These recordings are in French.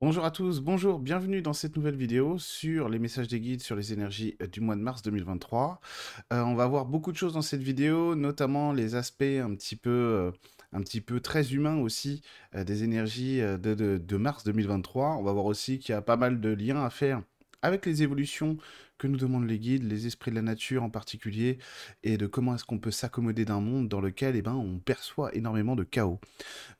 Bonjour à tous, bonjour, bienvenue dans cette nouvelle vidéo sur les messages des guides sur les énergies euh, du mois de mars 2023. Euh, on va voir beaucoup de choses dans cette vidéo, notamment les aspects un petit peu, euh, très humains aussi des énergies de mars 2023. On va voir aussi qu'il y a pas mal de liens à faire avec les évolutions que nous demandent les guides, les esprits de la nature en particulier, et de comment est-ce qu'on peut s'accommoder d'un monde dans lequel eh ben, on perçoit énormément de chaos.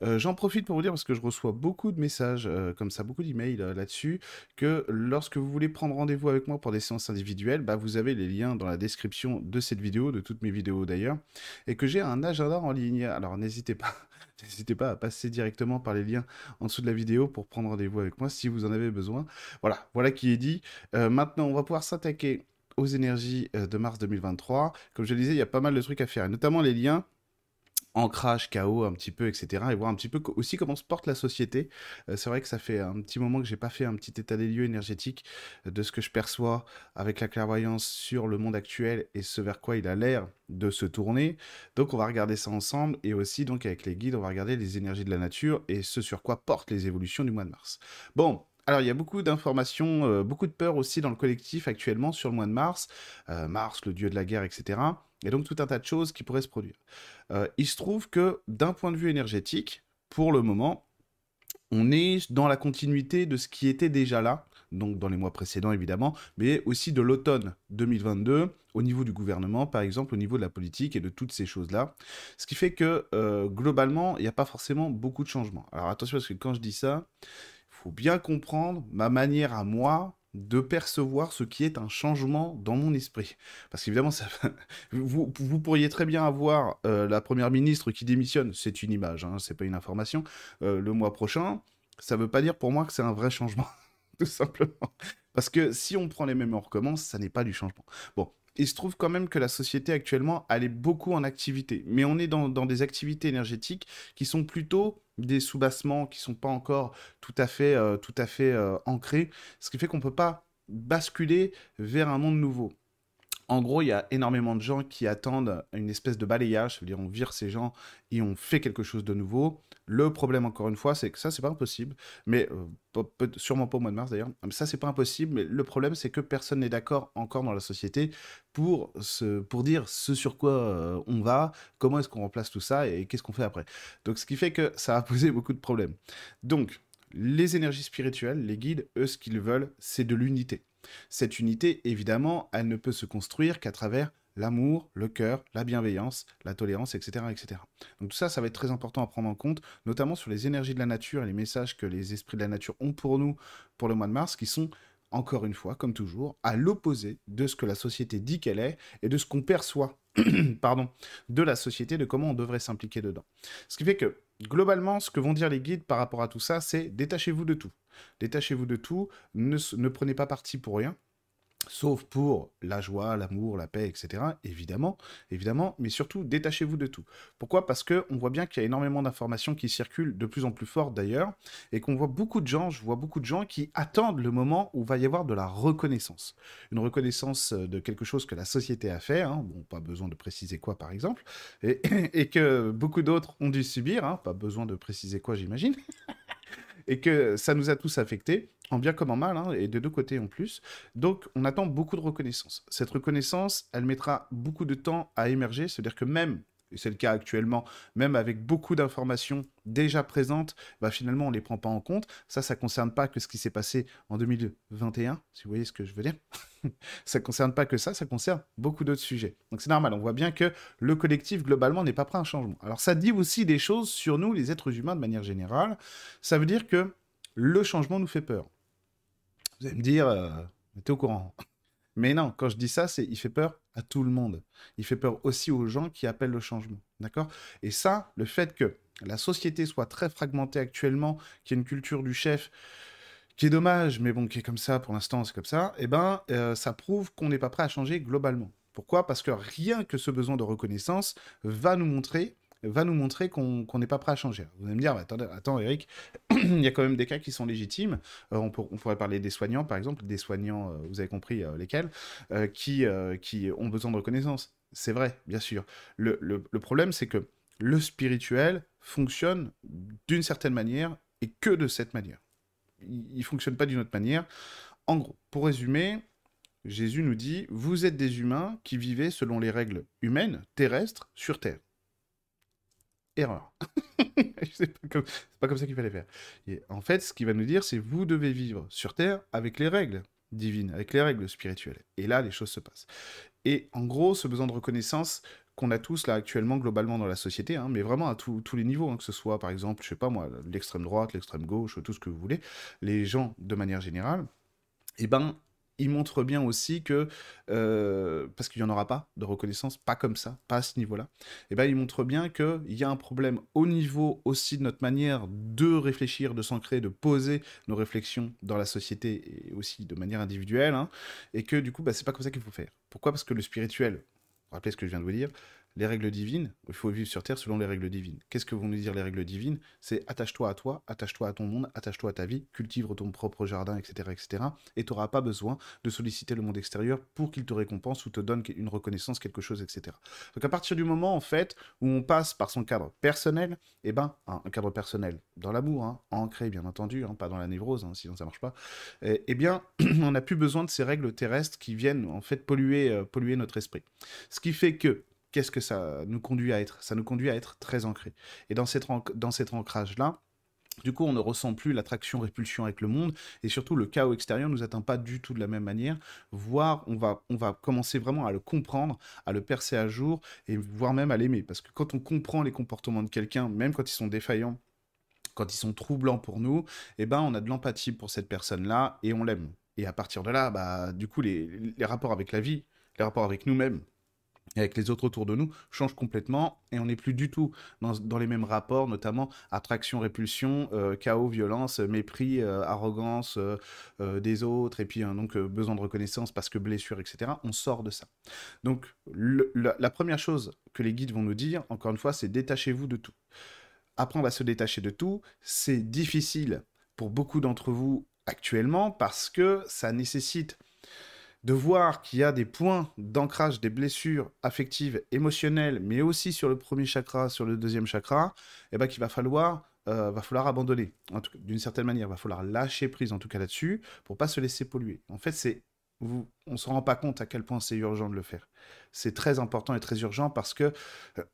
Euh, j'en profite pour vous dire, parce que je reçois beaucoup de messages euh, comme ça, beaucoup d'emails euh, là-dessus, que lorsque vous voulez prendre rendez-vous avec moi pour des séances individuelles, bah, vous avez les liens dans la description de cette vidéo, de toutes mes vidéos d'ailleurs, et que j'ai un agenda en ligne. Alors n'hésitez pas N'hésitez pas à passer directement par les liens en dessous de la vidéo pour prendre rendez-vous avec moi si vous en avez besoin. Voilà, voilà qui est dit. Euh, maintenant, on va pouvoir s'attaquer aux énergies euh, de mars 2023. Comme je le disais, il y a pas mal de trucs à faire, notamment les liens ancrage, chaos un petit peu, etc. Et voir un petit peu aussi comment se porte la société. Euh, c'est vrai que ça fait un petit moment que j'ai pas fait un petit état des lieux énergétiques de ce que je perçois avec la clairvoyance sur le monde actuel et ce vers quoi il a l'air de se tourner. Donc on va regarder ça ensemble et aussi donc avec les guides on va regarder les énergies de la nature et ce sur quoi portent les évolutions du mois de mars. Bon, alors, il y a beaucoup d'informations, euh, beaucoup de peur aussi dans le collectif actuellement sur le mois de mars. Euh, mars, le dieu de la guerre, etc. Et donc tout un tas de choses qui pourraient se produire. Euh, il se trouve que d'un point de vue énergétique, pour le moment, on est dans la continuité de ce qui était déjà là, donc dans les mois précédents évidemment, mais aussi de l'automne 2022 au niveau du gouvernement, par exemple, au niveau de la politique et de toutes ces choses-là. Ce qui fait que globalement, il n'y a pas forcément beaucoup de changements. Alors attention parce que quand je dis ça, faut bien comprendre ma manière à moi de percevoir ce qui est un changement dans mon esprit. Parce qu'évidemment, ça... vous, vous, pourriez très bien avoir euh, la première ministre qui démissionne, c'est une image, hein, c'est pas une information, euh, le mois prochain, ça veut pas dire pour moi que c'est un vrai changement, tout simplement. Parce que si on prend les mêmes et ça n'est pas du changement. Bon, il se trouve quand même que la société actuellement, elle est beaucoup en activité. Mais on est dans, des activités énergétiques qui sont plutôt des soubassements, qui sont pas encore tout à fait, euh, tout à fait euh, ancrés. Ce qui fait qu'on peut pas basculer vers un monde nouveau. En gros, il y a énormément de gens qui attendent une espèce de balayage, c'est-à-dire on vire ces gens et on fait quelque chose de nouveau. Le problème, encore une fois, c'est que ça, c'est pas impossible, mais euh, sûrement pas au mois de mars d'ailleurs. Ça, c'est pas impossible, mais le problème, c'est que personne n'est d'accord encore dans la société pour, pour dire ce sur quoi euh, on va, comment est-ce qu'on remplace tout ça et qu'est-ce qu'on fait après. Donc, ce qui fait que ça a posé beaucoup de problèmes. Donc, les énergies spirituelles, les guides, eux, ce qu'ils veulent, c'est de l'unité. Cette unité, évidemment, elle ne peut se construire qu'à travers l'amour, le cœur, la bienveillance, la tolérance, etc., etc. Donc tout ça, ça va être très important à prendre en compte, notamment sur les énergies de la nature et les messages que les esprits de la nature ont pour nous pour le mois de mars, qui sont encore une fois, comme toujours, à l'opposé de ce que la société dit qu'elle est et de ce qu'on perçoit, pardon, de la société, de comment on devrait s'impliquer dedans. Ce qui fait que globalement, ce que vont dire les guides par rapport à tout ça, c'est détachez-vous de tout. Détachez-vous de tout, ne, ne prenez pas parti pour rien, sauf pour la joie, l'amour, la paix, etc. Évidemment, évidemment, mais surtout détachez-vous de tout. Pourquoi? Parce que on voit bien qu'il y a énormément d'informations qui circulent de plus en plus fort d'ailleurs, et qu'on voit beaucoup de gens, je vois beaucoup de gens qui attendent le moment où va y avoir de la reconnaissance, une reconnaissance de quelque chose que la société a fait, hein. bon, pas besoin de préciser quoi par exemple, et, que beaucoup d'autres ont dû subir, hein. pas besoin de préciser quoi j'imagine. Et que ça nous a tous affectés, en bien comme en mal, hein, et de deux côtés en plus. Donc on attend beaucoup de reconnaissance. Cette reconnaissance, elle mettra beaucoup de temps à émerger, c'est-à-dire que même c'est le cas actuellement, même avec beaucoup d'informations déjà présentes, bah finalement on ne les prend pas en compte. Ça, ça ne concerne pas que ce qui s'est passé en 2021, si vous voyez ce que je veux dire. ça ne concerne pas que ça, ça concerne beaucoup d'autres sujets. Donc c'est normal, on voit bien que le collectif globalement n'est pas prêt à un changement. Alors ça dit aussi des choses sur nous, les êtres humains de manière générale. Ça veut dire que le changement nous fait peur. Vous allez me dire, euh, t'es au courant. Mais non, quand je dis ça, c'est il fait peur à tout le monde. Il fait peur aussi aux gens qui appellent le changement. D'accord? Et ça, le fait que la société soit très fragmentée actuellement, qu'il y ait une culture du chef qui est dommage, mais bon, qui est comme ça pour l'instant, c'est comme ça, eh ben, euh, ça prouve qu'on n'est pas prêt à changer globalement. Pourquoi? Parce que rien que ce besoin de reconnaissance va nous montrer va nous montrer qu'on n'est pas prêt à changer. Vous allez me dire, attends, attends Eric, il y a quand même des cas qui sont légitimes. Euh, on, pourrait parler des soignants, par exemple, des soignants, euh, vous avez compris euh, lesquels, qui, ont besoin de reconnaissance. C'est vrai, bien sûr. Le, le, le problème, c'est que le spirituel fonctionne d'une certaine manière et que de cette manière. il ne fonctionne pas d'une autre manière. En gros, pour résumer, Jésus nous dit, vous êtes des humains qui vivez selon les règles humaines, terrestres, sur Terre. Erreur. c'est pas, pas, comme ça qu'il fallait faire. en fait, ce qu'il va nous dire, c'est vous devez vivre sur Terre avec les règles divines, avec les règles spirituelles. Et là, les choses se passent. Et en gros, ce besoin de reconnaissance qu'on a tous là actuellement globalement dans la société, hein, mais vraiment à tous les niveaux, hein, que ce soit par exemple, je sais pas moi, l'extrême droite, l'extrême gauche, tout ce que vous voulez, les gens de manière générale, eh ben, il montre bien aussi que, euh, parce qu'il n'y en aura pas de reconnaissance, pas comme ça, pas à ce niveau-là, eh ben, il montre bien qu'il y a un problème au niveau aussi de notre manière de réfléchir, de s'ancrer, de poser nos réflexions dans la société et aussi de manière individuelle, hein, et que du coup, bah, c'est pas comme ça qu'il faut faire. Pourquoi? Parce que le spirituel, rappelez ce que je viens de vous dire, les règles divines, il faut vivre sur Terre selon les règles divines. Qu'est-ce que vont nous dire les règles divines? C'est attache-toi à toi, attache-toi à ton monde, attache-toi à ta vie, cultive ton propre jardin, etc. etc. et tu n'auras pas besoin de solliciter le monde extérieur pour qu'il te récompense ou te donne une reconnaissance, quelque chose, etc. Donc à partir du moment, en fait, où on passe par son cadre personnel, eh ben, un cadre personnel dans l'amour, hein, ancré bien entendu, hein, pas dans la névrose, hein, sinon ça marche pas, eh, eh bien, on n'a plus besoin de ces règles terrestres qui viennent en fait polluer, euh, polluer notre esprit. Ce qui fait que qu'est-ce que ça nous conduit à être? Ça nous conduit à être très ancré. Et dans, cet ancrage-là, du coup, on ne ressent plus l'attraction-répulsion avec le monde, et surtout le chaos extérieur ne nous atteint pas du tout de la même manière, voire on va, on va commencer vraiment à le comprendre, à le percer à jour, et voire même à l'aimer. Parce que quand on comprend les comportements de quelqu'un, même quand ils sont défaillants, quand ils sont troublants pour nous, eh ben, on a de l'empathie pour cette personne-là, et on l'aime. Et à partir de là, bah, du coup, les rapports avec la vie, les rapports avec nous-mêmes, avec les autres autour de nous change complètement et on n'est plus du tout dans, les mêmes rapports, notamment attraction, répulsion, euh, chaos, violence, mépris, euh, arrogance euh, des autres et puis donc besoin de reconnaissance parce que blessure, etc. On sort de ça. Donc la, première chose que les guides vont nous dire, encore une fois, c'est détachez-vous de tout. Apprendre à se détacher de tout, c'est difficile pour beaucoup d'entre vous actuellement parce que ça nécessite de voir qu'il y a des points d'ancrage, des blessures affectives, émotionnelles, mais aussi sur le premier chakra, sur le deuxième chakra, eh ben qu'il va falloir euh, va falloir abandonner, d'une certaine manière, va falloir lâcher prise en tout cas là-dessus, pour pas se laisser polluer. En fait, c'est vous, on se rend pas compte à quel point c'est urgent de le faire. C'est très important et très urgent parce que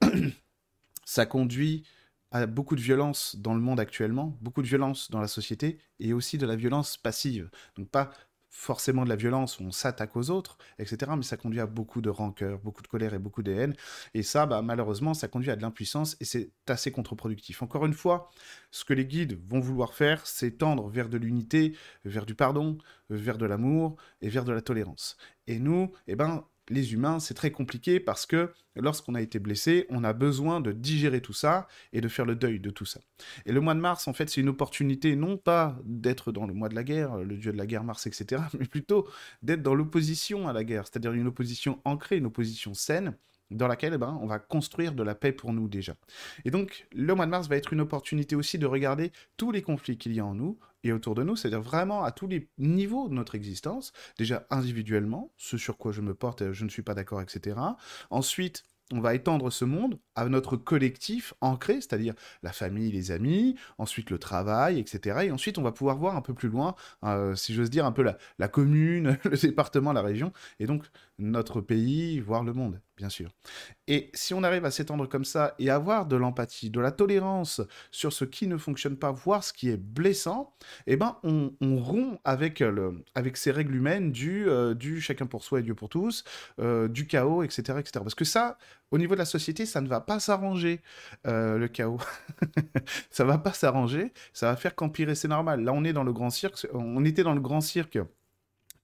ça conduit à beaucoup de violence dans le monde actuellement, beaucoup de violence dans la société et aussi de la violence passive. Donc pas forcément de la violence on s'attaque aux autres, etc. Mais ça conduit à beaucoup de rancœur, beaucoup de colère et beaucoup de haine. Et ça, bah, malheureusement, ça conduit à de l'impuissance et c'est assez contre-productif. Encore une fois, ce que les guides vont vouloir faire, c'est tendre vers de l'unité, vers du pardon, vers de l'amour et vers de la tolérance. Et nous, eh ben, les humains, c'est très compliqué parce que lorsqu'on a été blessé, on a besoin de digérer tout ça et de faire le deuil de tout ça. Et le mois de mars, en fait, c'est une opportunité non pas d'être dans le mois de la guerre, le dieu de la guerre Mars, etc., mais plutôt d'être dans l'opposition à la guerre, c'est-à-dire une opposition ancrée, une opposition saine, dans laquelle eh ben, on va construire de la paix pour nous déjà. Et donc, le mois de mars va être une opportunité aussi de regarder tous les conflits qu'il y a en nous et autour de nous, c'est-à-dire vraiment à tous les niveaux de notre existence, déjà individuellement, ce sur quoi je me porte, je ne suis pas d'accord, etc. Ensuite, on va étendre ce monde à notre collectif ancré, c'est-à-dire la famille, les amis, ensuite le travail, etc. Et ensuite, on va pouvoir voir un peu plus loin, euh, si j'ose dire, un peu la, la commune, le département, la région, et donc notre pays, voire le monde, bien sûr. Et si on arrive à s'étendre comme ça et avoir de l'empathie, de la tolérance sur ce qui ne fonctionne pas, voir ce qui est blessant, eh ben on, rompt avec, avec ces règles humaines du, euh, du chacun pour soi et Dieu pour tous, euh, du chaos, etc., etc. Parce que ça, au niveau de la société, ça ne va pas s'arranger, euh, le chaos. ça va pas s'arranger, ça va faire qu'empirer, c'est normal. Là, on est dans le grand cirque, on était dans le grand cirque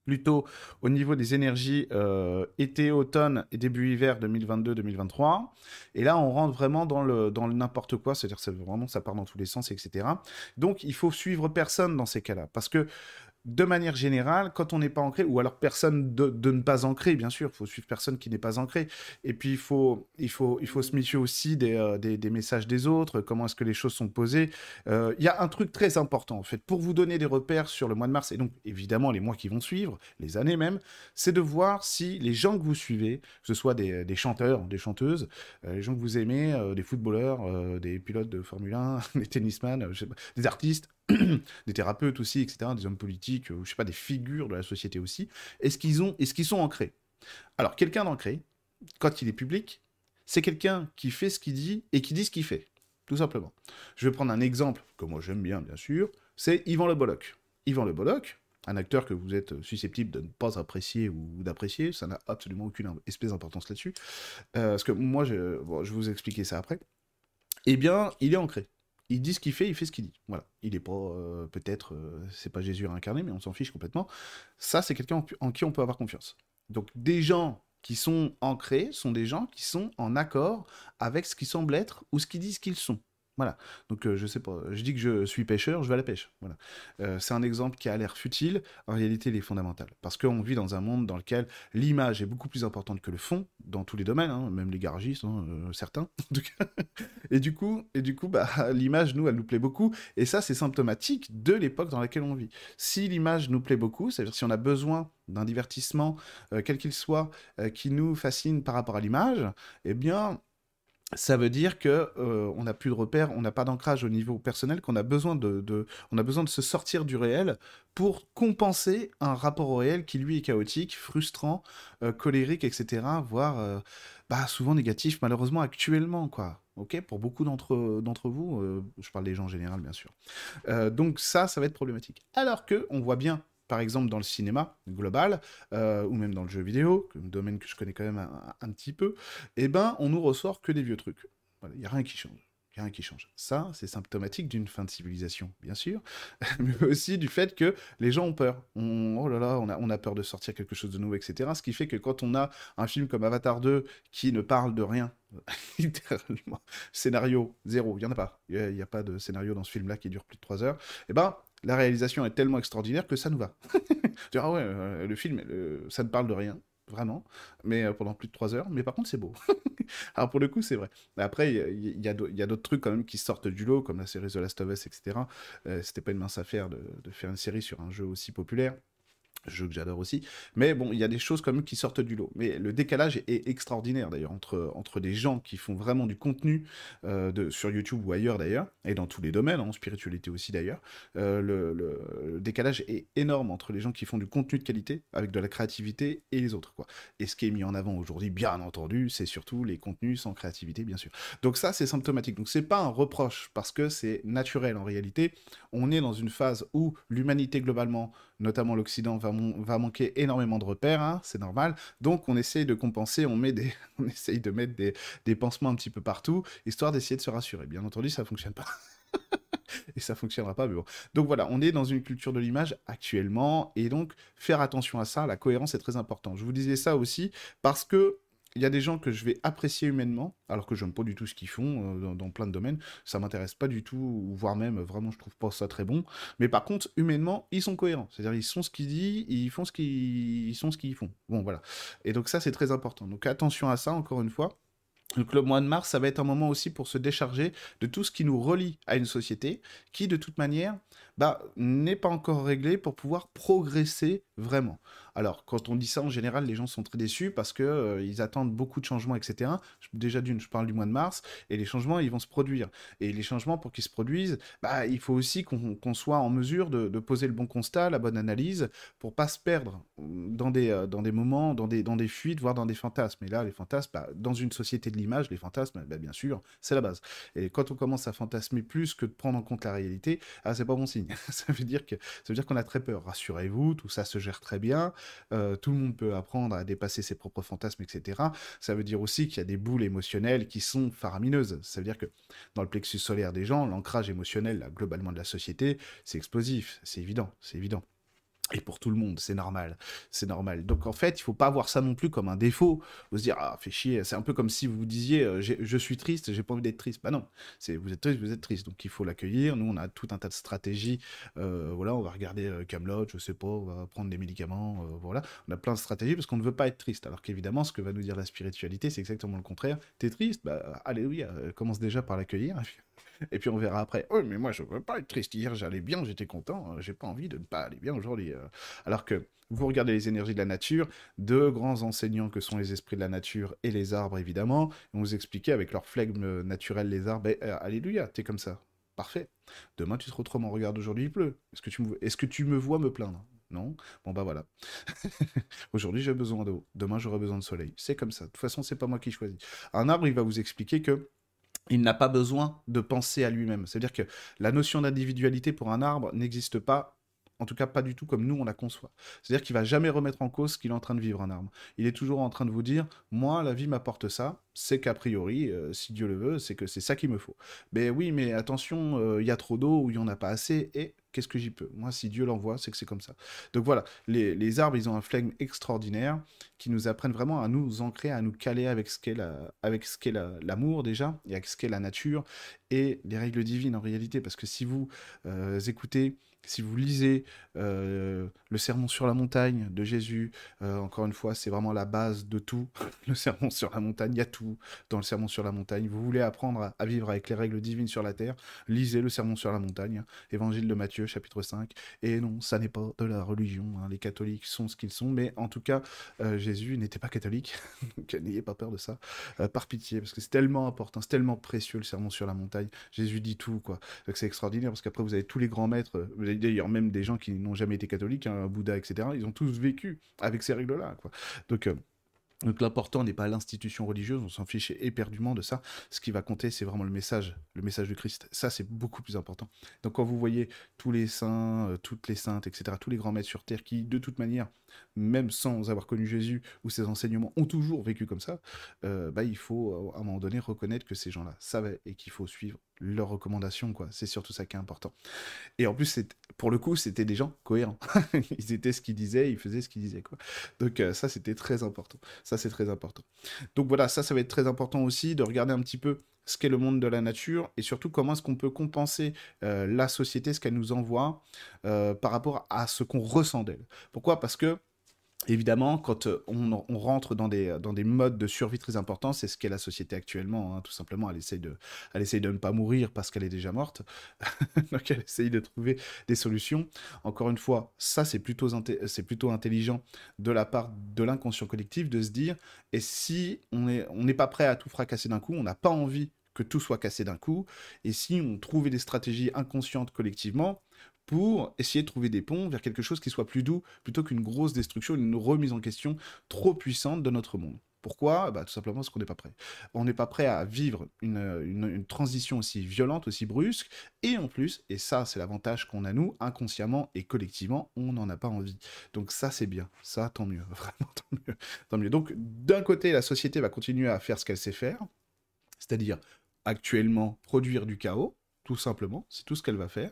plutôt au niveau des énergies euh, été, automne et début hiver 2022-2023. Et là, on rentre vraiment dans le, n'importe quoi, c'est-à-dire que ça part dans tous les sens, etc. Donc, il faut suivre personne dans ces cas-là, parce que de manière générale, quand on n'est pas ancré, ou alors personne de, ne pas ancrer, bien sûr, il faut suivre personne qui n'est pas ancré. Et puis, il faut, il faut, il faut se méfier aussi des, euh, des, messages des autres, comment est-ce que les choses sont posées. Euh, il y a un truc très important, en fait, pour vous donner des repères sur le mois de mars, et donc évidemment les mois qui vont suivre, les années même, c'est de voir si les gens que vous suivez, que ce soit des, des chanteurs, des chanteuses, euh, les gens que vous aimez, des footballeurs, des pilotes de Formule 1, des tennisman, des artistes, des thérapeutes aussi, etc., des hommes politiques, je sais pas, des figures de la société aussi, est-ce qu'ils qu'ils sont ancrés? Alors, quelqu'un d'ancré, quand il est public, c'est quelqu'un qui fait ce qu'il dit et qui dit ce qu'il fait, tout simplement. Je vais prendre un exemple que moi j'aime bien, bien sûr, c'est Yvan Le Bolloc. Yvan Le Bolloc, un acteur que vous êtes susceptible de ne pas apprécier ou d'apprécier, ça n'a absolument aucune espèce d'importance là-dessus, euh, parce que moi, je, je vais vous expliquer ça après, eh bien, il est ancré. Il dit ce qu'il fait, il fait ce qu'il dit. Voilà. Il n'est pas, euh, peut-être, euh, c'est pas Jésus réincarné, mais on s'en fiche complètement. Ça, c'est quelqu'un en, qui on peut avoir confiance. Donc, des gens qui sont ancrés sont des gens qui sont en accord avec ce qui semble être ou ce qu'ils disent qu'ils sont. Voilà. Donc, euh, je sais pas, je dis que je suis pêcheur, je vais à la pêche. Voilà. Euh, c'est un exemple qui a l'air futile, en réalité, il est fondamental. Parce qu'on vit dans un monde dans lequel l'image est beaucoup plus importante que le fond, dans tous les domaines, hein, même les garagistes, hein, euh, certains. et du coup, et du coup bah, l'image, nous, elle nous plaît beaucoup. Et ça, c'est symptomatique de l'époque dans laquelle on vit. Si l'image nous plaît beaucoup, c'est-à-dire si on a besoin d'un divertissement, quel qu'il soit, qui nous fascine par rapport à l'image, eh bien, ça veut dire que euh, on n'a plus de repères, on n'a pas d'ancrage au niveau personnel, qu'on a besoin de, on a besoin de se sortir du réel pour compenser un rapport au réel qui lui est chaotique, frustrant, euh, colérique, etc., voire euh, bah, souvent négatif, malheureusement actuellement, quoi. Ok, pour beaucoup d'entre d'entre vous, je parle des gens en général, bien sûr. donc ça, ça va être problématique. Alors que on voit bien par exemple dans le cinéma global, euh, ou même dans le jeu vidéo, domaine que je connais quand même un, petit peu, eh ben, on nous ressort que des vieux trucs. Il n'y a rien qui change. Rien qui change. Ça, c'est symptomatique d'une fin de civilisation, bien sûr, mais aussi du fait que les gens ont peur. oh là là, on a, on a peur de sortir quelque chose de nouveau, etc. Ce qui fait que quand on a un film comme Avatar 2 qui ne parle de rien, littéralement, scénario zéro, il n'y en a pas. Il n'y a, a, pas de scénario dans ce film-là qui dure plus de 3 heures. Eh ben, la réalisation est tellement extraordinaire que ça nous va. ah ouais, euh, le film, ça ne parle de rien, vraiment, mais euh, pendant plus de trois heures, mais par contre c'est beau. Alors pour le coup, c'est vrai. Après, il y, a, d'autres trucs quand même qui sortent du lot, comme la série The Last of Us, etc. Euh, c'était pas une mince affaire de, faire une série sur un jeu aussi populaire jeu que j'adore aussi. Mais bon, il y a des choses quand même qui sortent du lot. Mais le décalage est extraordinaire d'ailleurs entre, entre des gens qui font vraiment du contenu euh, de, sur YouTube ou ailleurs d'ailleurs, et dans tous les domaines, en spiritualité aussi d'ailleurs. Euh, le, le, décalage est énorme entre les gens qui font du contenu de qualité avec de la créativité et les autres. Quoi. Et ce qui est mis en avant aujourd'hui, bien entendu, c'est surtout les contenus sans créativité, bien sûr. Donc ça, c'est symptomatique. Donc c'est pas un reproche parce que c'est naturel en réalité. On est dans une phase où l'humanité globalement, notamment l'Occident, va manquer énormément de repères, hein, c'est normal. Donc on essaye de compenser, on, met des, on essaye de mettre des, des pansements un petit peu partout, histoire d'essayer de se rassurer. Bien entendu, ça fonctionne pas. et ça fonctionnera pas, mais bon. Donc voilà, on est dans une culture de l'image actuellement, et donc faire attention à ça, la cohérence est très importante. Je vous disais ça aussi parce que il y a des gens que je vais apprécier humainement, alors que j'aime pas du tout ce qu'ils font euh, dans, plein de domaines. Ça m'intéresse pas du tout, voire même vraiment je trouve pas ça très bon. Mais par contre, humainement, ils sont cohérents. C'est-à-dire ils sont ce qu'ils disent, ils font ce qu'ils sont ce qu'ils font. Bon voilà. Et donc ça c'est très important. Donc attention à ça encore une fois. Donc le mois de mars, ça va être un moment aussi pour se décharger de tout ce qui nous relie à une société qui, de toute manière, bah, n'est pas encore réglé pour pouvoir progresser vraiment. Alors, quand on dit ça, en général, les gens sont très déçus parce qu'ils euh, attendent beaucoup de changements, etc. Déjà d'une, je parle du mois de mars, et les changements, ils vont se produire. Et les changements, pour qu'ils se produisent, bah, il faut aussi qu'on soit en mesure de, poser le bon constat, la bonne analyse, pour pas se perdre dans des, euh, dans des moments, dans des, dans des fuites, voire dans des fantasmes. Et là, les fantasmes, bah, dans une société de l'image, les fantasmes, bah, bien sûr, c'est la base. Et quand on commence à fantasmer plus que de prendre en compte la réalité, ah, c'est pas bon signe. ça veut dire que ça veut dire qu'on a très peur. Rassurez-vous, tout ça se gère très bien. Euh, tout le monde peut apprendre à dépasser ses propres fantasmes, etc. Ça veut dire aussi qu'il y a des boules émotionnelles qui sont faramineuses. Ça veut dire que dans le plexus solaire des gens, l'ancrage émotionnel, globalement de la société, c'est explosif. C'est évident, c'est évident et pour tout le monde, c'est normal, c'est normal. Donc en fait, il faut pas voir ça non plus comme un défaut, vous se dire ah fait chier, c'est un peu comme si vous disiez euh, je suis triste, j'ai pas envie d'être triste. Bah non, c'est vous êtes triste, vous êtes triste, donc il faut l'accueillir. Nous on a tout un tas de stratégies, euh, voilà, on va regarder euh, Camelot, je sais pas, on va prendre des médicaments, voilà, on a plein de stratégies parce qu'on ne veut pas être triste. Alors qu'évidemment, ce que va nous dire la spiritualité, c'est exactement le contraire. T'es triste, bah alléluia, commence déjà par l'accueillir. Et puis on verra après. Oh, mais moi, je veux pas être triste. Hier, j'allais bien, j'étais content. Euh, j'ai pas envie de ne pas aller bien aujourd'hui. Euh. Alors que vous regardez les énergies de la nature, deux grands enseignants que sont les esprits de la nature et les arbres, évidemment, vont vous expliquer avec leur flegme naturel, les arbres, eh, alléluia, t'es comme ça. Parfait. Demain, tu retrouves en regarde, aujourd'hui, il pleut. Est-ce que, tu me... Que tu me vois me plaindre? Non? Bon, bah voilà. aujourd'hui, j'ai besoin d'eau. Demain, j'aurai besoin de soleil. C'est comme ça. De toute façon, c'est pas moi qui choisis. Un arbre, il va vous expliquer que il n'a pas besoin de penser à lui-même. C'est-à-dire que la notion d'individualité pour un arbre n'existe pas en tout cas, pas du tout comme nous, on la conçoit. C'est-à-dire qu'il va jamais remettre en cause ce qu'il est en train de vivre, un arbre. Il est toujours en train de vous dire, moi, la vie m'apporte ça, c'est qu'a priori, euh, si Dieu le veut, c'est que c'est ça qu'il me faut. Mais oui, mais attention, euh, il y a trop d'eau ou il n'y en a pas assez, et qu'est-ce que j'y peux? Moi, si Dieu l'envoie, c'est que c'est comme ça. Donc voilà, les, arbres, ils ont un flegme extraordinaire qui nous apprennent vraiment à nous ancrer, à nous caler avec ce qu'est l'amour déjà, et avec ce qu'est la nature, et les règles divines en réalité. Parce que si vous euh, écoutez si vous lisez euh, le Sermon sur la montagne de Jésus, euh, encore une fois, c'est vraiment la base de tout. le Sermon sur la montagne, il y a tout dans le Sermon sur la montagne. Vous voulez apprendre à, vivre avec les règles divines sur la terre, lisez le Sermon sur la montagne, Évangile de Matthieu, chapitre 5. Et non, ça n'est pas de la religion. Hein. Les catholiques sont ce qu'ils sont, mais en tout cas, euh, Jésus n'était pas catholique. donc n'ayez pas peur de ça. par pitié, parce que c'est tellement important, c'est tellement précieux le Sermon sur la montagne. Jésus dit tout, quoi. c'est extraordinaire, parce qu'après, vous avez tous les grands maîtres d'ailleurs même des gens qui n'ont jamais été catholiques, hein, Bouddha, etc., ils ont tous vécu avec ces règles-là. Donc, euh, donc l'important n'est pas l'institution religieuse, on s'en fiche éperdument de ça. Ce qui va compter, c'est vraiment le message, le message de Christ. Ça, c'est beaucoup plus important. Donc quand vous voyez tous les saints, euh, toutes les saintes, etc., tous les grands maîtres sur Terre qui, de toute manière, même sans avoir connu Jésus ou ses enseignements, ont toujours vécu comme ça, euh, bah, il faut à un moment donné reconnaître que ces gens-là savaient et qu'il faut suivre leurs recommandations, quoi. C'est surtout ça qui est important. Et en plus, pour le coup, c'était des gens cohérents. ils étaient ce qu'ils disaient, ils faisaient ce qu'ils disaient, quoi. Donc euh, ça, c'était très important. Ça, c'est très important. Donc voilà, ça, ça va être très important aussi de regarder un petit peu ce qu'est le monde de la nature et surtout comment est-ce qu'on peut compenser euh, la société, ce qu'elle nous envoie euh, par rapport à ce qu'on ressent d'elle. Pourquoi? Parce que Évidemment, quand euh, on, rentre dans des, modes de survie très importants, c'est ce qu'est la société actuellement, hein, tout simplement. Elle essaye, de, elle de ne pas mourir parce qu'elle est déjà morte. Donc elle essaye de trouver des solutions. Encore une fois, ça c'est plutôt, plutôt intelligent de la part de l'inconscient collectif de se dire, et si on n'est on pas prêt à tout fracasser d'un coup, on n'a pas envie que tout soit cassé d'un coup, et si on trouvait des stratégies inconscientes collectivement pour essayer de trouver des ponts vers quelque chose qui soit plus doux, plutôt qu'une grosse destruction, une remise en question trop puissante de notre monde. Pourquoi? Bah, Tout simplement parce qu'on n'est pas prêt. On n'est pas prêt à vivre une, transition aussi violente, aussi brusque, et en plus, et ça c'est l'avantage qu'on a nous, inconsciemment et collectivement, on n'en a pas envie. Donc ça c'est bien, ça tant mieux, vraiment tant mieux. Tant mieux. Donc d'un côté, la société va continuer à faire ce qu'elle sait faire, c'est-à-dire actuellement produire du chaos, tout simplement, c'est tout ce qu'elle va faire.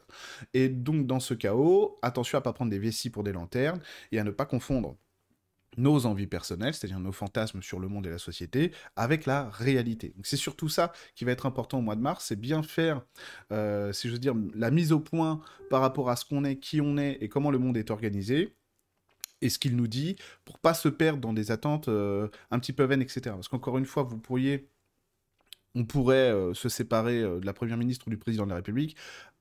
Et donc dans ce chaos, attention à ne pas prendre des vessies pour des lanternes et à ne pas confondre nos envies personnelles, c'est-à-dire nos fantasmes sur le monde et la société, avec la réalité. C'est surtout ça qui va être important au mois de mars, c'est bien faire, euh, si je veux dire, la mise au point par rapport à ce qu'on est, qui on est et comment le monde est organisé et ce qu'il nous dit, pour pas se perdre dans des attentes euh, un petit peu vaines, etc. Parce qu'encore une fois, vous pourriez on pourrait euh, se séparer euh, de la première ministre ou du président de la République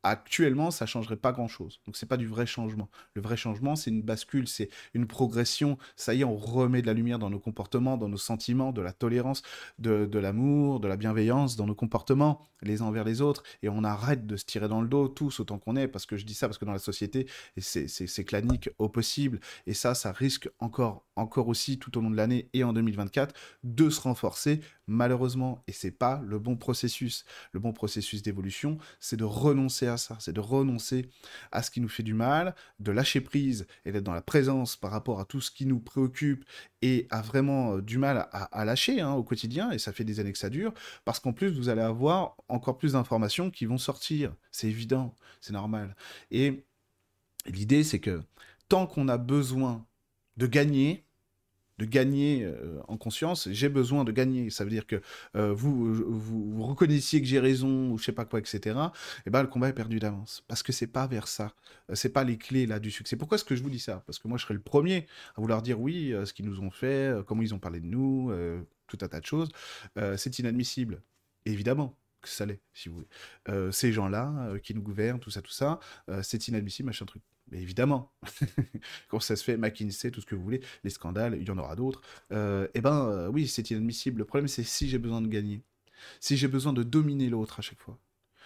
actuellement, ça changerait pas grand-chose. Donc c'est pas du vrai changement. Le vrai changement, c'est une bascule, c'est une progression. Ça y est, on remet de la lumière dans nos comportements, dans nos sentiments, de la tolérance, de, l'amour, de la bienveillance dans nos comportements, les uns envers les autres, et on arrête de se tirer dans le dos tous autant qu'on est, parce que je dis ça parce que dans la société, c'est clanique au possible, et ça, ça risque encore, encore aussi tout au long de l'année et en 2024 de se renforcer, malheureusement, et c'est pas le bon processus. Le bon processus d'évolution, c'est de renoncer ça, c'est de renoncer à ce qui nous fait du mal, de lâcher prise et d'être dans la présence par rapport à tout ce qui nous préoccupe et à vraiment euh, du mal à, lâcher hein, au quotidien, et ça fait des années que ça dure, parce qu'en plus, vous allez avoir encore plus d'informations qui vont sortir. C'est évident, c'est normal. Et l'idée, c'est que tant qu'on a besoin de gagner, de gagner euh, en conscience, j'ai besoin de gagner. Ça veut dire que euh, vous, vous, reconnaissiez que j'ai raison ou je sais pas quoi, etc. Et eh ben le combat est perdu d'avance parce que c'est pas vers ça, euh, c'est pas les clés là du succès. Pourquoi est-ce que je vous dis ça? Parce que moi je serais le premier à vouloir dire oui, ce qu'ils nous ont fait, comment ils ont parlé de nous, tout un tas de choses. c'est inadmissible, évidemment que ça l'est, si vous voulez. ces gens-là qui nous gouvernent, tout ça, tout ça, c'est inadmissible, machin truc. Mais évidemment, quand ça se fait, McKinsey, tout ce que vous voulez, les scandales, il y en aura d'autres. Euh, eh ben euh, oui, c'est inadmissible. Le problème, c'est si j'ai besoin de gagner, si j'ai besoin de dominer l'autre à chaque fois,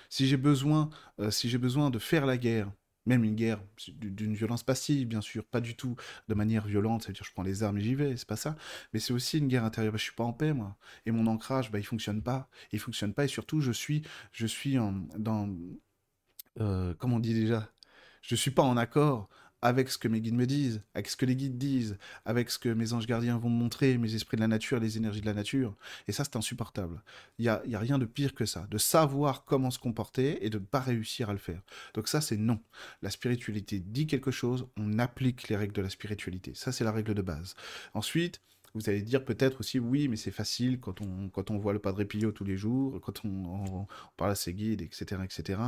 Si j'ai besoin, euh, si j'ai besoin de faire la guerre, même une guerre d'une violence passive, bien sûr, pas du tout de manière violente, c'est-à-dire je prends les armes et j'y vais, c'est pas ça, mais c'est aussi une guerre intérieure, bah, je suis pas en paix, moi, et mon ancrage, bah, il fonctionne pas, il fonctionne pas, et surtout, je suis, je suis dans, euh, comment on dit déjà, je suis pas en accord avec ce que mes guides me disent, avec ce que les guides disent, avec ce que mes anges gardiens vont me montrer, mes esprits de la nature, les énergies de la nature. Et ça, c'est insupportable. Il n'y a, y a rien de pire que ça, de savoir comment se comporter et de ne pas réussir à le faire. Donc ça, c'est non. La spiritualité dit quelque chose, on applique les règles de la spiritualité. Ça, c'est la règle de base. Ensuite, vous allez dire peut-être aussi, oui, mais c'est facile quand on, quand on voit le Padre Pio tous les jours, quand on, parle à ses guides, etc., etc.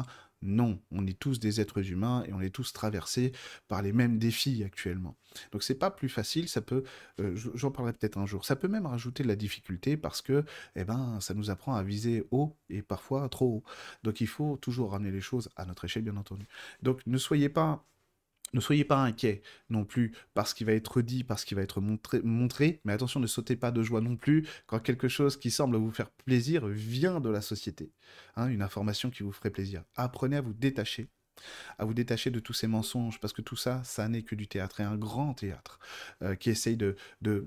Non, on est tous des êtres humains et on est tous traversés par les mêmes défis actuellement. Donc c'est pas plus facile, ça peut, euh, j'en parlerai peut-être un jour, ça peut même rajouter de la difficulté parce que, eh ben, ça nous apprend à viser haut et parfois trop haut. Donc il faut toujours ramener les choses à notre échelle, bien entendu. Donc ne soyez pas ne soyez pas inquiets non plus parce qu'il va être dit, parce qu'il va être montré, mais attention, ne sautez pas de joie non plus quand quelque chose qui semble vous faire plaisir vient de la société. Hein, une information qui vous ferait plaisir. Apprenez à vous détacher à vous détacher de tous ces mensonges, parce que tout ça, ça n'est que du théâtre, et un grand théâtre, euh, qui essaye de, de,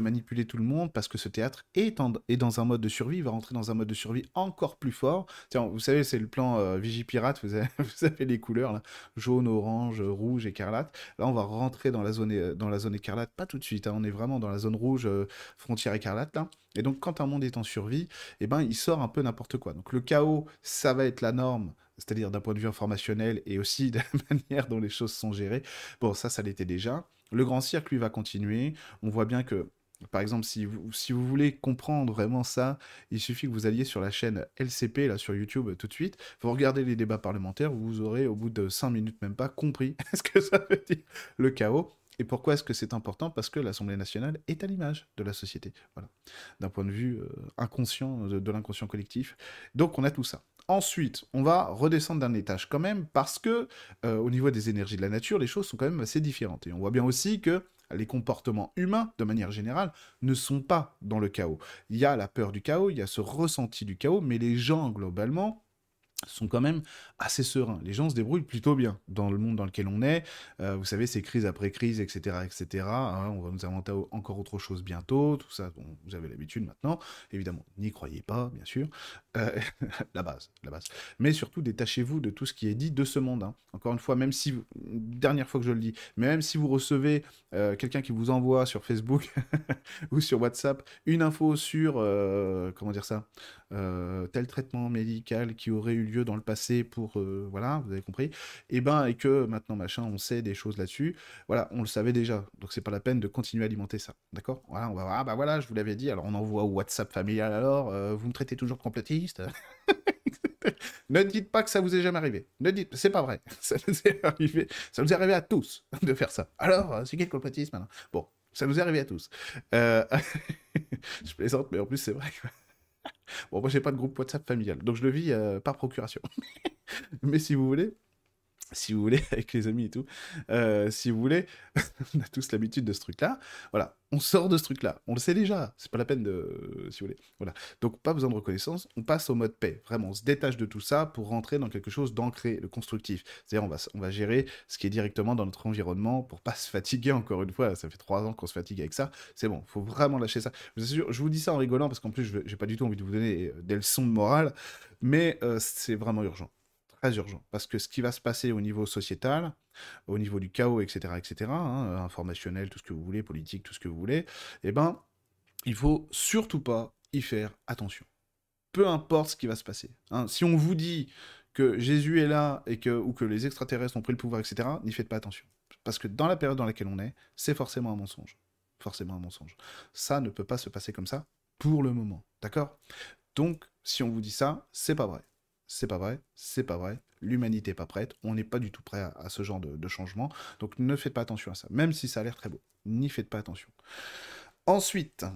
manipuler tout le monde, parce que ce théâtre est, est, dans un mode de survie, il va rentrer dans un mode de survie encore plus fort. Tiens, vous savez, c'est le plan euh, Vigipirate, vous avez, vous avez les couleurs, là, jaune, orange, rouge, écarlate. Là, on va rentrer dans la zone, euh, dans la zone écarlate, pas tout de suite, hein, on est vraiment dans la zone rouge, frontière écarlate, là. Et donc, quand un monde est en survie, eh ben, il sort un peu n'importe quoi. Donc, le chaos, ça va être la norme c'est-à-dire d'un point de vue informationnel et aussi de la manière dont les choses sont gérées. Bon, ça, ça l'était déjà. Le grand cirque, lui, va continuer. On voit bien que, par exemple, si vous, si vous voulez comprendre vraiment ça, il suffit que vous alliez sur la chaîne LCP, là, sur YouTube, tout de suite. Vous regardez les débats parlementaires, vous aurez, au bout de 5 minutes même pas, compris ce que ça veut dire, le chaos. Et pourquoi est-ce que c'est important? Parce que l'Assemblée nationale est à l'image de la société, voilà, d'un point de vue euh, inconscient, de l'inconscient collectif. Donc on a tout ça. Ensuite, on va redescendre d'un étage quand même parce que euh, au niveau des énergies de la nature, les choses sont quand même assez différentes. Et on voit bien aussi que les comportements humains, de manière générale, ne sont pas dans le chaos. Il y a la peur du chaos, il y a ce ressenti du chaos, mais les gens, globalement, sont quand même assez sereins. Les gens se débrouillent plutôt bien dans le monde dans lequel on est. Euh, vous savez, c'est crise après crise, etc., etc. Hein. on va nous inventer encore autre chose bientôt. Tout ça, vous avez l'habitude maintenant. Évidemment, n'y croyez pas, bien sûr. Euh, la base, la base. Mais surtout, détachez-vous de tout ce qui est dit de ce monde. Hein. Encore une fois, même si, dernière fois que je le dis, même si vous recevez euh, quelqu'un qui vous envoie sur Facebook ou sur WhatsApp une info sur, comment dire ça, tel traitement médical qui aurait eu lieu dans le passé pour euh, voilà, vous avez compris. Et ben et que maintenant machin, on sait des choses là-dessus. Voilà, on le savait déjà. Donc c'est pas la peine de continuer à alimenter ça. D'accord? Voilà, on va voir. Ah bah voilà, je vous l'avais dit. Alors on envoie au WhatsApp familial alors, euh, vous me traitez toujours de complotiste. ne dites pas que ça vous est jamais arrivé. Ne dites, c'est pas vrai. Ça nous est arrivé. Ça nous est arrivé à tous de faire ça. Alors, euh, c'est quel complotisme maintenant Bon, ça nous est arrivé à tous. je plaisante, mais en plus c'est vrai. Bon, moi, j'ai pas de groupe WhatsApp familial, donc je le vis euh, par procuration. Mais si vous voulez, si vous voulez, avec les amis et tout, euh, si vous voulez, on a tous l'habitude de ce truc-là. Voilà, on sort de ce truc-là. On le sait déjà, c'est pas la peine de. si vous voulez. Voilà. Donc, pas besoin de reconnaissance, on passe au mode paix. Vraiment, on se détache de tout ça pour rentrer dans quelque chose d'ancré, de constructif. C'est-à-dire, on va, on va gérer ce qui est directement dans notre environnement pour pas se fatiguer, encore une fois. Ça fait trois ans qu'on se fatigue avec ça. C'est bon, faut vraiment lâcher ça. Je vous, je vous dis ça en rigolant parce qu'en plus, j'ai pas du tout envie de vous donner des leçons de morale, mais euh, c'est vraiment urgent urgent. Parce que ce qui va se passer au niveau sociétal, au niveau du chaos, etc., etc., hein, informationnel, tout ce que vous voulez, politique, tout ce que vous voulez, eh ben, il faut surtout pas y faire attention. Peu importe ce qui va se passer. Hein. Si on vous dit que Jésus est là et que, ou que les extraterrestres ont pris le pouvoir, etc., n'y faites pas attention. Parce que dans la période dans laquelle on est, c'est forcément un mensonge. Forcément un mensonge. Ça ne peut pas se passer comme ça pour le moment. D'accord? Donc, si on vous dit ça, c'est pas vrai c'est pas vrai, c'est pas vrai, l'humanité n'est pas prête, on n'est pas du tout prêt à, ce genre de, changement, donc ne faites pas attention à ça, même si ça a l'air très beau, n'y faites pas attention. Ensuite,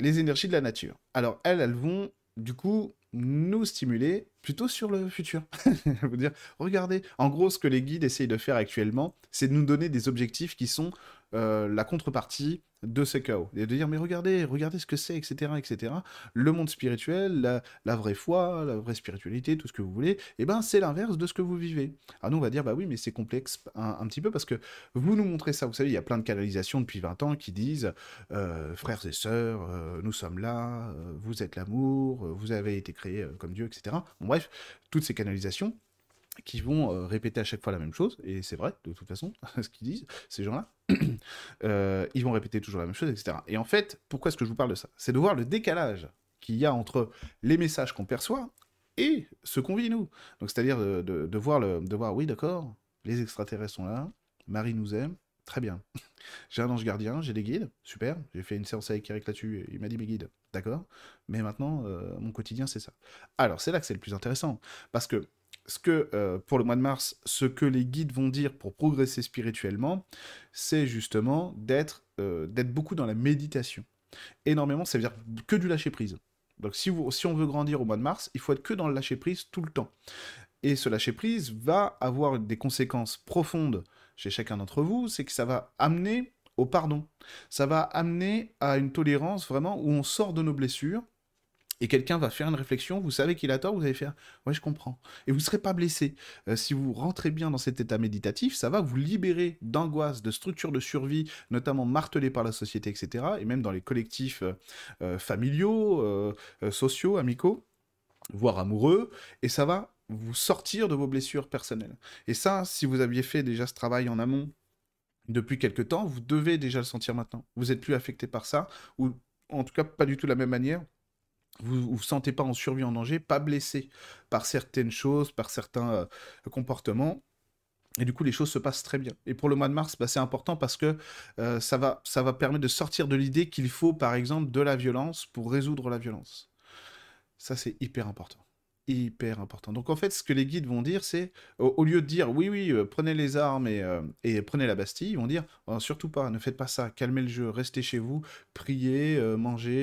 les énergies de la nature. Alors elles, elles vont du coup nous stimuler, plutôt sur le futur. vous dire, regardez, en gros, ce que les guides essayent de faire actuellement, c'est de nous donner des objectifs qui sont euh, la contrepartie de ces chaos. Et de dire, mais regardez, regardez ce que c'est, etc., etc. Le monde spirituel, la, vraie foi, la vraie spiritualité, tout ce que vous voulez, eh ben c'est l'inverse de ce que vous vivez. Alors nous, on va dire, bah oui, mais c'est complexe un, petit peu parce que vous nous montrez ça. Vous savez, il y a plein de canalisations depuis 20 ans qui disent, euh, frères et sœurs, euh, nous sommes là, vous êtes l'amour, vous avez été créé comme Dieu, etc. bref, toutes ces canalisations, qui vont euh, répéter à chaque fois la même chose, et c'est vrai, de toute façon, ce qu'ils disent, ces gens-là, euh, ils vont répéter toujours la même chose, etc. Et en fait, pourquoi est-ce que je vous parle de ça? C'est de voir le décalage qu'il y a entre les messages qu'on perçoit et ce qu'on vit, nous. Donc, c'est-à-dire de, voir, le, de voir, oui, d'accord, les extraterrestres sont là, Marie nous aime, très bien. j'ai un ange gardien, j'ai des guides, super, j'ai fait une séance avec Eric là-dessus, il m'a dit mes guides, d'accord, mais maintenant, euh, mon quotidien, c'est ça. Alors, c'est là que c'est le plus intéressant, parce que ce que, euh, pour le mois de mars, ce que les guides vont dire pour progresser spirituellement, c'est justement d'être euh, beaucoup dans la méditation. Énormément, ça veut dire que du lâcher-prise. Donc si, si on veut grandir au mois de mars, il faut être que dans le lâcher-prise tout le temps. Et ce lâcher-prise va avoir des conséquences profondes chez chacun d'entre vous, c'est que ça va amener au pardon. Ça va amener à une tolérance vraiment où on sort de nos blessures, et quelqu'un va faire une réflexion, vous savez qu'il a tort, vous allez faire Ouais, je comprends. Et vous ne serez pas blessé. Euh, si vous rentrez bien dans cet état méditatif, ça va vous libérer d'angoisse, de structures de survie, notamment martelées par la société, etc. Et même dans les collectifs euh, euh, familiaux, sociaux, amicaux, voire amoureux. Et ça va vous sortir de vos blessures personnelles. Et ça, si vous aviez fait déjà ce travail en amont, depuis quelque temps, vous devez déjà le sentir maintenant. Vous n'êtes plus affecté par ça, ou en tout cas pas du tout de la même manière vous ne vous sentez pas en survie, en danger, pas blessé par certaines choses, par certains euh, comportements. Et du coup, les choses se passent très bien. Et pour le mois de mars, bah, c'est important parce que euh, ça, va, ça va permettre de sortir de l'idée qu'il faut, par exemple, de la violence pour résoudre la violence. Ça, c'est hyper important hyper important. Donc en fait, ce que les guides vont dire, c'est au, lieu de dire oui, oui, euh, prenez les armes et, euh, et, prenez la Bastille, ils vont dire oh, surtout pas, ne faites pas ça, calmez le jeu, restez chez vous, priez, euh, mangez,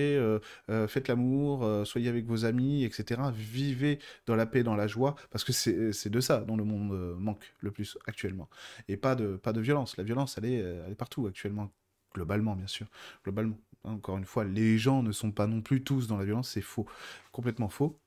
faites l'amour, soyez avec vos amis, etc. Vivez dans la paix, dans la joie, parce que c'est de ça dont le monde manque le plus actuellement. Et pas de, pas de violence. La violence, elle est, elle est partout actuellement, globalement, bien sûr. Globalement. Encore une fois, les gens ne sont pas non plus tous dans la violence, c'est faux, complètement faux.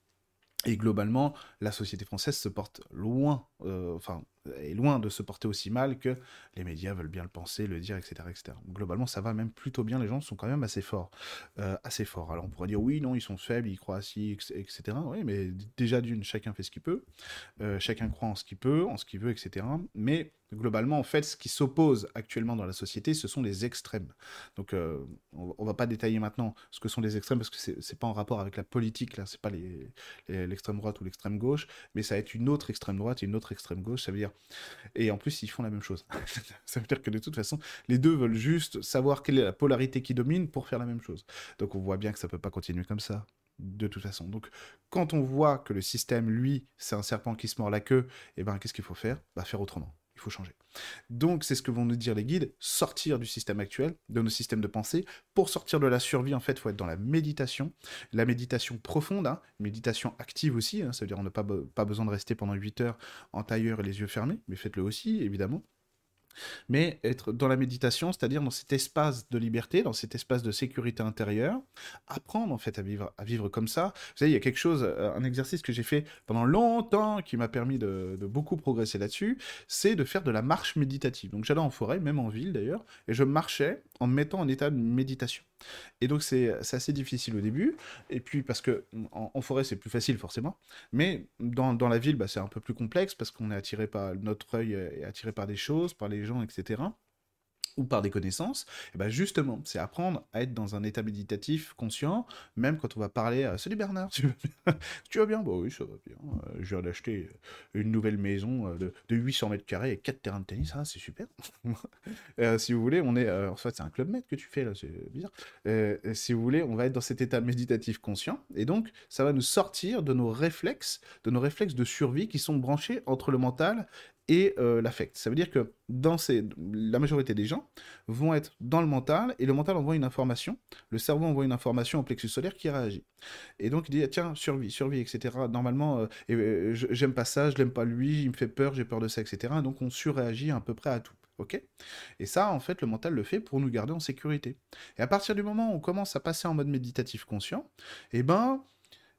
Et globalement, la société française se porte loin, euh, enfin, est loin de se porter aussi mal que les médias veulent bien le penser, le dire, etc., etc. Globalement, ça va même plutôt bien. Les gens sont quand même assez forts, euh, assez forts. Alors on pourrait dire oui, non, ils sont faibles, ils croient si, etc. Oui, mais déjà d'une, chacun fait ce qu'il peut, euh, chacun croit en ce qu'il peut, en ce qu'il veut, etc. Mais globalement, en fait, ce qui s'oppose actuellement dans la société, ce sont les extrêmes. Donc, euh, on, ne va pas détailler maintenant ce que sont les extrêmes parce que c'est pas en rapport avec la politique là, c'est pas l'extrême droite ou l'extrême gauche, mais ça va être une autre extrême droite et une autre extrême gauche. Ça veut dire, et en plus, ils font la même chose. ça veut dire que de toute façon, les deux veulent juste savoir quelle est la polarité qui domine pour faire la même chose. Donc, on voit bien que ça peut pas continuer comme ça de toute façon. Donc, quand on voit que le système, lui, c'est un serpent qui se mord la queue, eh ben, qu'est-ce qu'il faut faire? Bah, faire autrement il faut changer. Donc c'est ce que vont nous dire les guides, sortir du système actuel, de nos systèmes de pensée. Pour sortir de la survie, en fait, il faut être dans la méditation, la méditation profonde, hein, méditation active aussi, hein, ça veut dire on n'a pas, pas besoin de rester pendant 8 heures en tailleur et les yeux fermés, mais faites-le aussi, évidemment mais être dans la méditation, c'est-à-dire dans cet espace de liberté, dans cet espace de sécurité intérieure, apprendre en fait à vivre, à vivre comme ça. Vous savez, il y a quelque chose, euh, un exercice que j'ai fait pendant longtemps qui m'a permis de, beaucoup progresser là-dessus, c'est de faire de la marche méditative. Donc j'allais en forêt, même en ville d'ailleurs, et je marchais en me mettant en état de méditation. Et donc c'est assez difficile au début, et puis parce que en, forêt c'est plus facile forcément, mais dans, la ville bah, c'est un peu plus complexe parce qu'on est attiré par notre œil est attiré par des choses, par les gens, etc ou par des connaissances, et eh ben justement, c'est apprendre à être dans un état méditatif conscient, même quand on va parler à Salut Bernard, tu vas bien? Tu vas bien? Bon, oui, ça va bien. Euh, je viens d'acheter une nouvelle maison euh, de, de, 800 mètres carrés et 4 terrains de tennis, ah, c'est super. Euh, si vous voulez, on est. en fait, c'est un club maître que tu fais là, c'est bizarre. si vous voulez, on va être dans cet état méditatif conscient, et donc, ça va nous sortir de nos réflexes, de nos réflexes de survie qui sont branchés entre le mental et euh, l'affect. Ça veut dire que dans ces, la majorité des gens vont être dans le mental et le mental envoie une information, le cerveau envoie une information au plexus solaire qui réagit. Et donc il dit tiens survie, survie, etc. Normalement euh, euh, j'aime pas ça, je l'aime pas lui, il me fait peur, j'ai peur de ça, etc. Donc on surréagit à peu près à tout. Ok? Et ça, en fait, le mental le fait pour nous garder en sécurité. Et à partir du moment où on commence à passer en mode méditatif conscient, eh ben,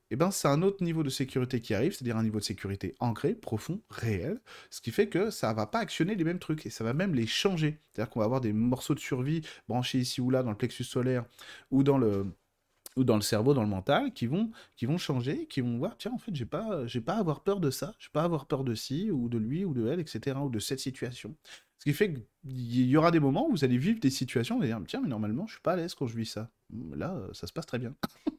eh ben, c'est un autre niveau de sécurité qui arrive, c'est-à-dire un niveau de sécurité ancré, profond, réel, ce qui fait que ça va pas actionner les mêmes trucs, et ça va même les changer. C'est-à-dire qu'on va avoir des morceaux de survie branchés ici ou là dans le plexus solaire, ou dans le, ou dans le cerveau, dans le mental, qui vont, qui vont changer, qui vont voir, tiens, en fait, j'ai pas, j'ai pas à avoir peur de ça, j'ai pas à avoir peur de ci, ou de lui, ou de elle, etc., ou de cette situation. Ce qui fait qu'il y aura des moments où vous allez vivre des situations, vous allez dire, tiens, mais normalement, je suis pas à l'aise quand je vis ça. Là, ça se passe très bien.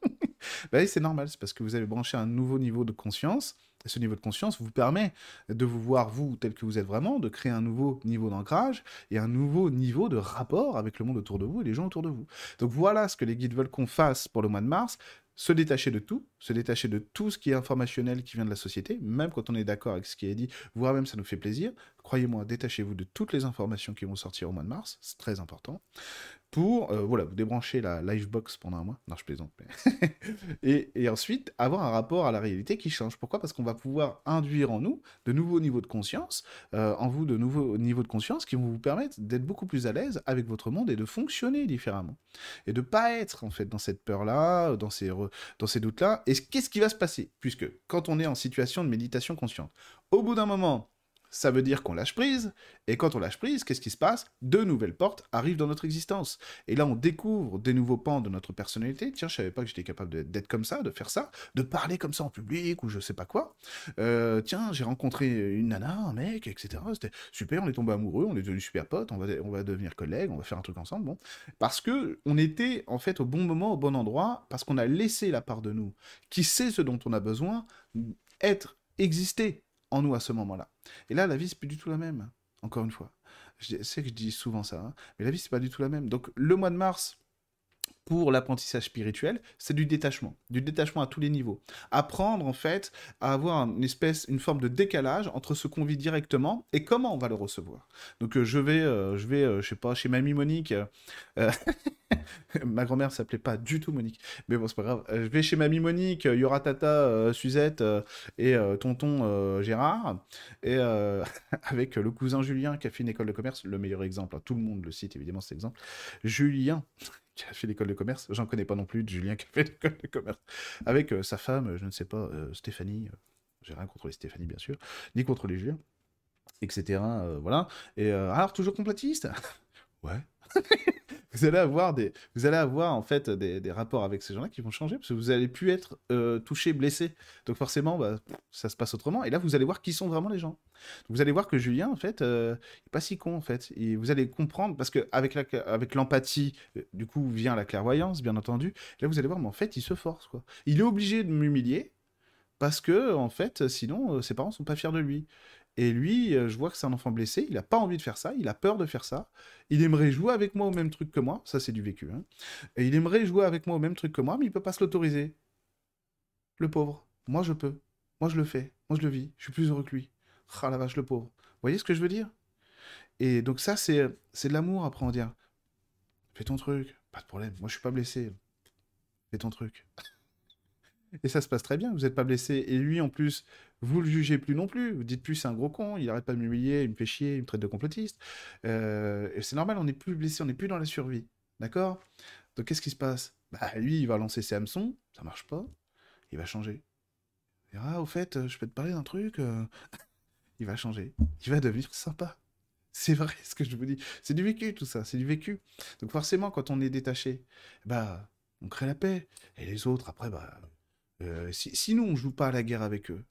oui, c'est normal, c'est parce que vous avez branché un nouveau niveau de conscience, et ce niveau de conscience vous permet de vous voir, vous, tel que vous êtes vraiment, de créer un nouveau niveau d'ancrage et un nouveau niveau de rapport avec le monde autour de vous et les gens autour de vous. Donc voilà ce que les guides veulent qu'on fasse pour le mois de mars se détacher de tout, se détacher de tout ce qui est informationnel qui vient de la société, même quand on est d'accord avec ce qui est dit, voire même ça nous fait plaisir. Croyez-moi, détachez-vous de toutes les informations qui vont sortir au mois de mars, c'est très important pour euh, voilà, vous débrancher la Livebox pendant un mois. Non, je plaisante. et, ensuite, avoir un rapport à la réalité qui change. Pourquoi? Parce qu'on va pouvoir induire en nous de nouveaux niveaux de conscience, euh, en vous de nouveaux niveaux de conscience qui vont vous permettre d'être beaucoup plus à l'aise avec votre monde et de fonctionner différemment. Et de pas être en fait dans cette peur-là, dans ces, dans ces doutes-là. Et qu'est-ce qui va se passer? Puisque quand on est en situation de méditation consciente, au bout d'un moment, ça veut dire qu'on lâche prise, et quand on lâche prise, qu'est-ce qui se passe? De nouvelles portes arrivent dans notre existence. Et là, on découvre des nouveaux pans de notre personnalité. Tiens, je savais pas que j'étais capable d'être comme ça, de faire ça, de parler comme ça en public, ou je sais pas quoi. Euh, tiens, j'ai rencontré une nana, un mec, etc. C'était super, on est tombé amoureux, on est devenus super potes, on va, on va devenir collègues, on va faire un truc ensemble, bon. Parce que on était, en fait, au bon moment, au bon endroit, parce qu'on a laissé la part de nous, qui sait ce dont on a besoin, être, exister en nous à ce moment-là. Et là, la vie, c'est plus du tout la même, encore une fois. Je sais que je dis souvent ça, hein, mais la vie, c'est pas du tout la même. Donc, le mois de mars, pour l'apprentissage spirituel, c'est du détachement, du détachement à tous les niveaux. Apprendre en fait à avoir une espèce, une forme de décalage entre ce qu'on vit directement et comment on va le recevoir. Donc euh, je vais, euh, je vais, euh, je sais pas, chez mamie Monique. Ma grand-mère s'appelait pas du tout Monique, mais bon c'est pas grave. je vais chez mamie Monique, il y aura tata Suzette et tonton Gérard et avec le cousin Julien qui a fait une école de commerce, le meilleur exemple. Hein. tout le monde le cite évidemment cet exemple. Julien qui a fait l'école de commerce. J'en connais pas non plus de Julien qui a fait l'école de commerce. Avec euh, sa femme, je ne sais pas, euh, Stéphanie. Euh, j'ai rien contre les Stéphanie, bien sûr, ni contre les Julien, etc. voilà. Et alors, toujours complétiste Ouais. Vous allez avoir des, vous allez avoir en fait des, rapports avec ces gens-là qui vont changer parce que vous allez plus être euh, touché, blessé. Donc forcément, bah, ça se passe autrement. Et là, vous allez voir qui sont vraiment les gens. vous allez voir que Julien, en fait, euh, est pas si con en fait. Et vous allez comprendre parce que avec la, avec l'empathie, euh, du coup, vient la clairvoyance, bien entendu. là, vous allez voir, mais en fait, il se force quoi. Il est obligé de m'humilier parce que en fait, sinon, ses parents sont pas fiers de lui. Et lui, euh, je vois que c'est un enfant blessé, il n'a pas envie de faire ça, il a peur de faire ça. Il aimerait jouer avec moi au même truc que moi, ça c'est du vécu. Hein. Et il aimerait jouer avec moi au même truc que moi, mais il peut pas se l'autoriser. Le pauvre. Moi je peux. Moi je le fais. Moi je le vis. Je suis plus heureux que lui. Ah la vache, le pauvre. Vous voyez ce que je veux dire? Et donc ça, c'est de l'amour après on dire. Fais ton truc, pas de problème. Moi je suis pas blessé. Fais ton truc. Et ça se passe très bien, vous n'êtes pas blessé. Et lui, en plus, vous le jugez plus non plus. Vous dites plus, c'est un gros con, il arrête pas de m'humilier, il me fait chier, il me traite de complotiste. Euh, c'est normal, on n'est plus blessé, on n'est plus dans la survie. D'accord? Donc qu'est-ce qui se passe? Bah lui, il va lancer ses hameçons, ça marche pas, il va changer. Il ah, au fait, je peux te parler d'un truc euh, Il va changer, il va devenir sympa. C'est vrai ce que je vous dis. C'est du vécu tout ça, c'est du vécu. Donc forcément, quand on est détaché, bah on crée la paix. Et les autres, après, bah euh, si, nous, on joue pas à la guerre avec eux,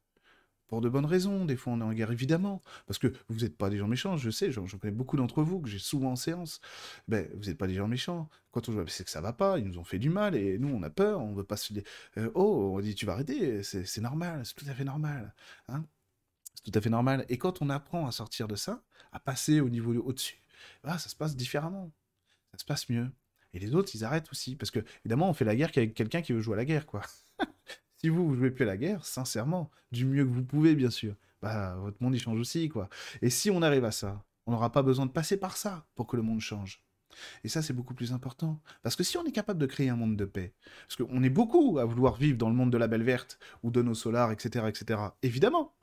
pour de bonnes raisons, des fois on est en guerre évidemment, parce que vous n'êtes pas des gens méchants, je sais, j'en connais beaucoup d'entre vous que j'ai souvent en séance, ben, vous n'êtes pas des gens méchants, quand on joue, c'est que ça va pas, ils nous ont fait du mal, et nous on a peur, on veut pas se... Euh, oh, on dit tu vas arrêter, c'est normal, c'est tout à fait normal, hein. C'est tout à fait normal, et quand on apprend à sortir de ça, à passer au niveau au-dessus, ah, ça se passe différemment, ça se passe mieux, et les autres ils arrêtent aussi, parce que évidemment on fait la guerre qu'avec quelqu'un qui veut jouer à la guerre, quoi. Si vous, vous jouez plus la guerre, sincèrement, du mieux que vous pouvez, bien sûr, bah, votre monde, il change aussi, quoi. Et si on arrive à ça, on n'aura pas besoin de passer par ça pour que le monde change. Et ça, c'est beaucoup plus important. Parce que si on est capable de créer un monde de paix, parce qu'on est beaucoup à vouloir vivre dans le monde de la belle verte ou de nos solars, etc., etc., évidemment.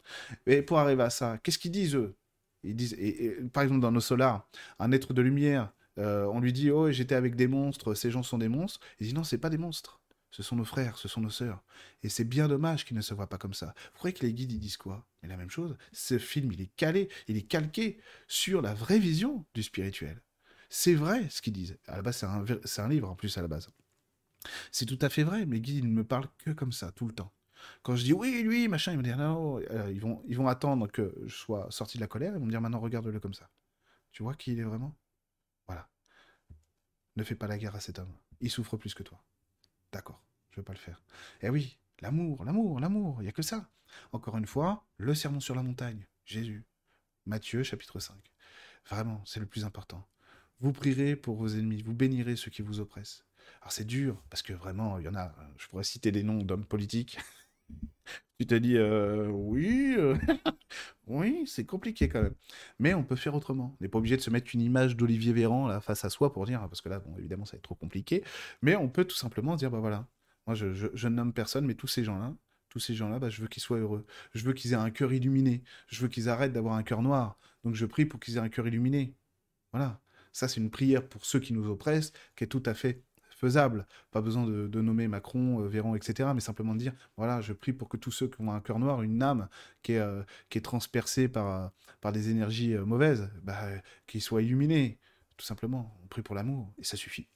Mais pour arriver à ça, qu'est-ce qu'ils disent, eux? Ils disent, et, par exemple, dans nos solars, un être de lumière, euh, on lui dit, oh, j'étais avec des monstres, ces gens sont des monstres. Il dit, non, c'est pas des monstres. Ce sont nos frères, ce sont nos sœurs. Et c'est bien dommage qu'ils ne se voient pas comme ça. Vous croyez que les guides, ils disent quoi? Mais la même chose. Ce film, il est calé, il est calqué sur la vraie vision du spirituel. C'est vrai ce qu'ils disent. À la base, c'est un, livre en plus à la base. C'est tout à fait vrai, mais guides, ils ne me parlent que comme ça, tout le temps. Quand je dis oui, lui, machin, ils me disent non, euh, ils vont attendre que je sois sorti de la colère, ils vont me dire maintenant regarde-le comme ça. Tu vois qui il est vraiment? Voilà. Ne fais pas la guerre à cet homme. Il souffre plus que toi. D'accord, je ne vais pas le faire. Eh oui, l'amour, l'amour, l'amour, il n'y a que ça. Encore une fois, le sermon sur la montagne, Jésus. Matthieu chapitre 5. Vraiment, c'est le plus important. Vous prierez pour vos ennemis, vous bénirez ceux qui vous oppressent. Alors c'est dur, parce que vraiment, il y en a, je pourrais citer des noms d'hommes politiques. tu te dis, euh, oui, euh, oui, c'est compliqué quand même. Mais on peut faire autrement. On n'est pas obligé de se mettre une image d'Olivier Véran là, face à soi pour dire, parce que là, bon, évidemment, ça va être trop compliqué. Mais on peut tout simplement dire, bah voilà, moi je, je, nomme personne, mais tous ces gens-là, tous ces gens-là, bah, je veux qu'ils soient heureux. Je veux qu'ils aient un cœur illuminé. Je veux qu'ils arrêtent d'avoir un cœur noir. Donc je prie pour qu'ils aient un cœur illuminé. Voilà. Ça, c'est une prière pour ceux qui nous oppressent, qui est tout à fait faisable. Pas besoin de, nommer Macron, euh, Véran, etc. Mais simplement de dire, voilà, je prie pour que tous ceux qui ont un cœur noir, une âme qui est, euh, transpercée par, euh, par des énergies mauvaises, bah, qu'ils soient illuminés. Tout simplement, on prie pour l'amour, et ça suffit.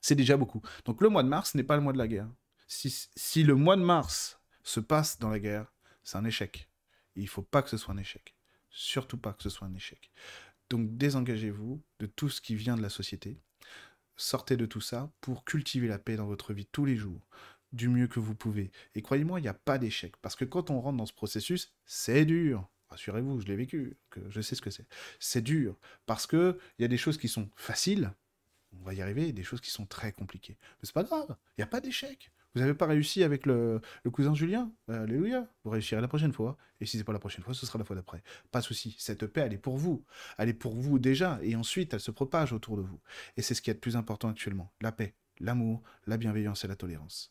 C'est déjà beaucoup. Donc le mois de mars n'est pas le mois de la guerre. Si, si le mois de mars se passe dans la guerre, c'est un échec. il ne faut pas que ce soit un échec. Surtout pas que ce soit un échec. Donc désengagez-vous de tout ce qui vient de la société. Sortez de tout ça pour cultiver la paix dans votre vie tous les jours, du mieux que vous pouvez. Et croyez-moi, il n'y a pas d'échec. Parce que quand on rentre dans ce processus, c'est dur. Rassurez-vous, je l'ai vécu, que je sais ce que c'est. C'est dur. Parce qu'il y a des choses qui sont faciles, on va y arriver, et des choses qui sont très compliquées. Mais c'est pas grave, il n'y a pas d'échec. Vous n'avez pas réussi avec le, cousin Julien? Alléluia. Vous réussirez la prochaine fois. Et si c'est pas la prochaine fois, ce sera la fois d'après. Pas de souci. Cette paix, elle est pour vous. Elle est pour vous déjà. Et ensuite, elle se propage autour de vous. Et c'est ce qui est le plus important actuellement. La paix, l'amour, la bienveillance et la tolérance.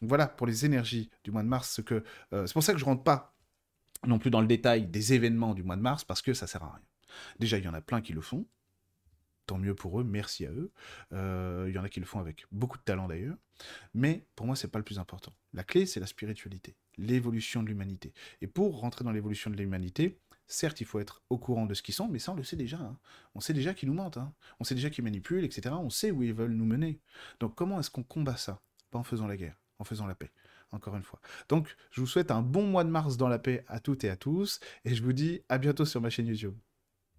Donc voilà pour les énergies du mois de mars. euh, c'est pour ça que je rentre pas non plus dans le détail des événements du mois de mars parce que ça sert à rien. Déjà, il y en a plein qui le font tant mieux pour eux, merci à eux. Euh, il y en a qui le font avec beaucoup de talent d'ailleurs. Mais pour moi, c'est pas le plus important. La clé, c'est la spiritualité, l'évolution de l'humanité. Et pour rentrer dans l'évolution de l'humanité, certes, il faut être au courant de ce qu'ils sont, mais ça, on le sait déjà. Hein. On sait déjà qu'ils nous mentent. Hein. On sait déjà qu'ils manipulent, etc. On sait où ils veulent nous mener. Donc comment est-ce qu'on combat ça? Pas en faisant la guerre, en faisant la paix encore une fois. Donc, je vous souhaite un bon mois de mars dans la paix à toutes et à tous, et je vous dis à bientôt sur ma chaîne YouTube.